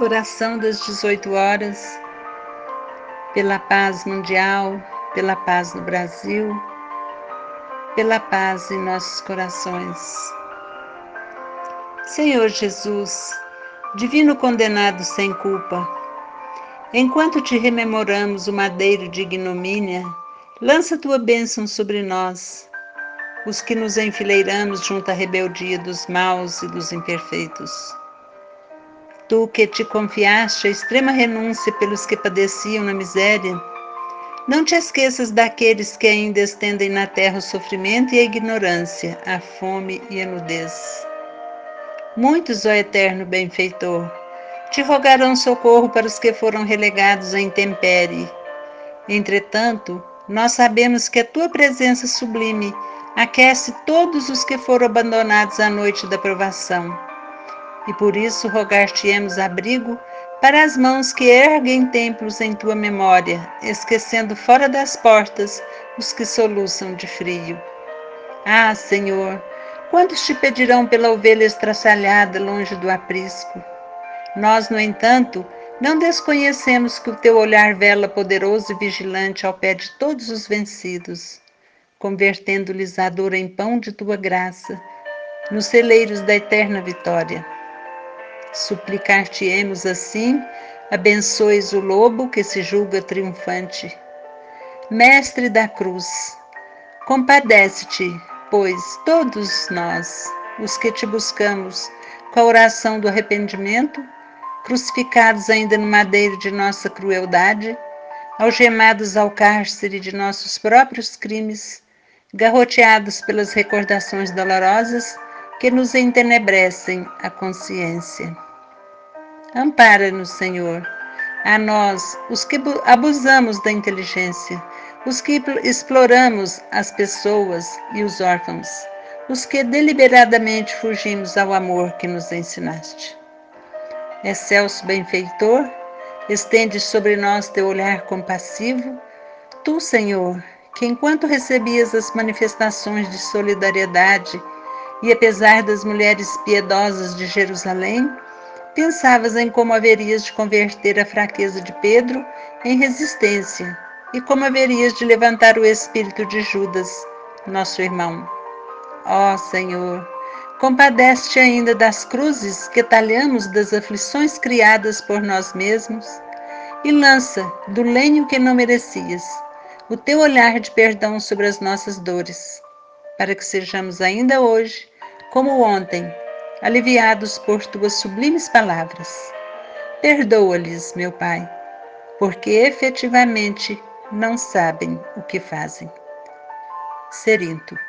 Oração das 18 horas, pela paz mundial, pela paz no Brasil, pela paz em nossos corações. Senhor Jesus, divino condenado sem culpa, enquanto te rememoramos o madeiro de ignomínia, lança tua bênção sobre nós, os que nos enfileiramos junto à rebeldia dos maus e dos imperfeitos. Tu que te confiaste a extrema renúncia pelos que padeciam na miséria, não te esqueças daqueles que ainda estendem na terra o sofrimento e a ignorância, a fome e a nudez. Muitos, ó eterno benfeitor, te rogarão socorro para os que foram relegados à intempérie. Entretanto, nós sabemos que a tua presença sublime aquece todos os que foram abandonados à noite da provação e por isso rogar-te-emos abrigo para as mãos que erguem templos em tua memória, esquecendo fora das portas os que soluçam de frio. Ah, Senhor, quantos te pedirão pela ovelha estraçalhada longe do aprisco? Nós, no entanto, não desconhecemos que o teu olhar vela poderoso e vigilante ao pé de todos os vencidos, convertendo-lhes a dor em pão de tua graça, nos celeiros da eterna vitória. Suplicar-te-emos assim, abençoes o lobo que se julga triunfante. Mestre da cruz, compadece-te, pois todos nós, os que te buscamos, com a oração do arrependimento, crucificados ainda no madeiro de nossa crueldade, algemados ao cárcere de nossos próprios crimes, garroteados pelas recordações dolorosas, que nos entenebrecem a consciência. Ampara-nos, Senhor, a nós, os que abusamos da inteligência, os que exploramos as pessoas e os órfãos, os que deliberadamente fugimos ao amor que nos ensinaste. Excelso benfeitor, estende sobre nós teu olhar compassivo, tu, Senhor, que enquanto recebias as manifestações de solidariedade e apesar das mulheres piedosas de Jerusalém, pensavas em como haverias de converter a fraqueza de Pedro em resistência e como haverias de levantar o espírito de Judas, nosso irmão. Ó Senhor, compadece ainda das cruzes que talhamos das aflições criadas por nós mesmos e lança do lenho que não merecias o teu olhar de perdão sobre as nossas dores para que sejamos ainda hoje, como ontem, aliviados por tuas sublimes palavras. Perdoa-lhes, meu Pai, porque efetivamente não sabem o que fazem. Serinto.